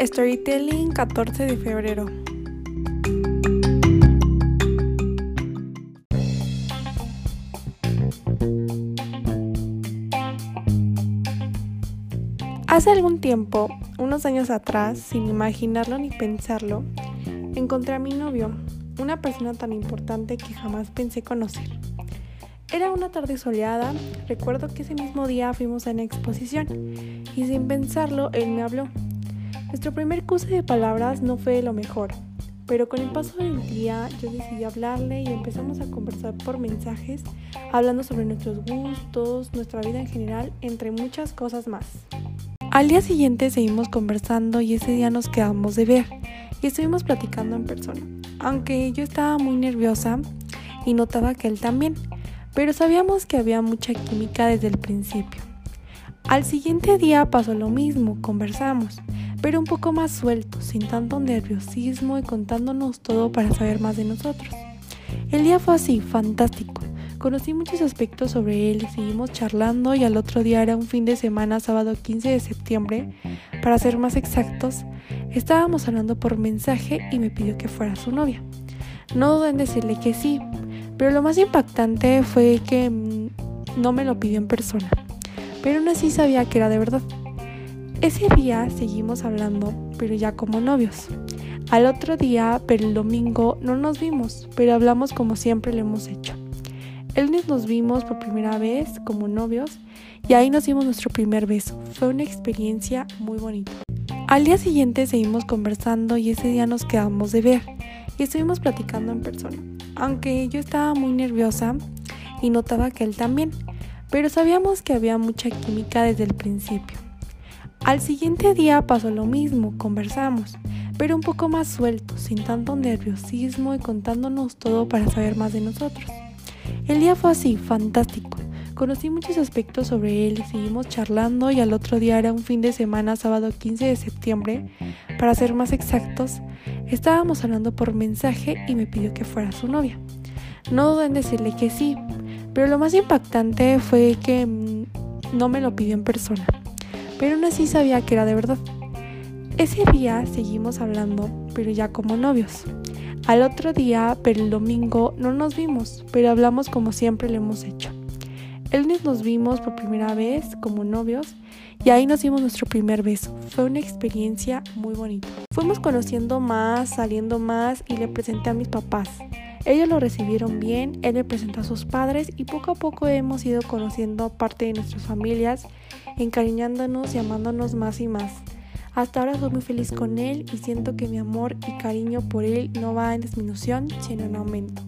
Storytelling 14 de febrero. Hace algún tiempo, unos años atrás, sin imaginarlo ni pensarlo, encontré a mi novio, una persona tan importante que jamás pensé conocer. Era una tarde soleada, recuerdo que ese mismo día fuimos a una exposición y sin pensarlo él me habló. Nuestro primer curso de palabras no fue lo mejor, pero con el paso del día yo decidí hablarle y empezamos a conversar por mensajes, hablando sobre nuestros gustos, nuestra vida en general, entre muchas cosas más. Al día siguiente seguimos conversando y ese día nos quedamos de ver y estuvimos platicando en persona, aunque yo estaba muy nerviosa y notaba que él también pero sabíamos que había mucha química desde el principio. Al siguiente día pasó lo mismo, conversamos, pero un poco más suelto, sin tanto nerviosismo y contándonos todo para saber más de nosotros. El día fue así, fantástico. Conocí muchos aspectos sobre él y seguimos charlando y al otro día era un fin de semana, sábado 15 de septiembre, para ser más exactos, estábamos hablando por mensaje y me pidió que fuera su novia. No dudé en decirle que sí, pero lo más impactante fue que mm, no me lo pidió en persona, pero aún así sabía que era de verdad. Ese día seguimos hablando, pero ya como novios. Al otro día, pero el domingo, no nos vimos, pero hablamos como siempre lo hemos hecho. El lunes nos vimos por primera vez como novios y ahí nos dimos nuestro primer beso. Fue una experiencia muy bonita. Al día siguiente seguimos conversando y ese día nos quedamos de ver y estuvimos platicando en persona aunque yo estaba muy nerviosa y notaba que él también, pero sabíamos que había mucha química desde el principio. Al siguiente día pasó lo mismo, conversamos, pero un poco más suelto, sin tanto nerviosismo y contándonos todo para saber más de nosotros. El día fue así, fantástico. Conocí muchos aspectos sobre él y seguimos charlando y al otro día era un fin de semana, sábado 15 de septiembre, para ser más exactos, Estábamos hablando por mensaje y me pidió que fuera su novia. No dudé en decirle que sí, pero lo más impactante fue que mm, no me lo pidió en persona, pero aún así sabía que era de verdad. Ese día seguimos hablando, pero ya como novios. Al otro día, pero el domingo, no nos vimos, pero hablamos como siempre lo hemos hecho. El lunes nos vimos por primera vez como novios y ahí nos dimos nuestro primer beso. Fue una experiencia muy bonita. Fuimos conociendo más, saliendo más y le presenté a mis papás. Ellos lo recibieron bien, él me presentó a sus padres y poco a poco hemos ido conociendo parte de nuestras familias, encariñándonos y amándonos más y más. Hasta ahora soy muy feliz con él y siento que mi amor y cariño por él no va en disminución, sino en aumento.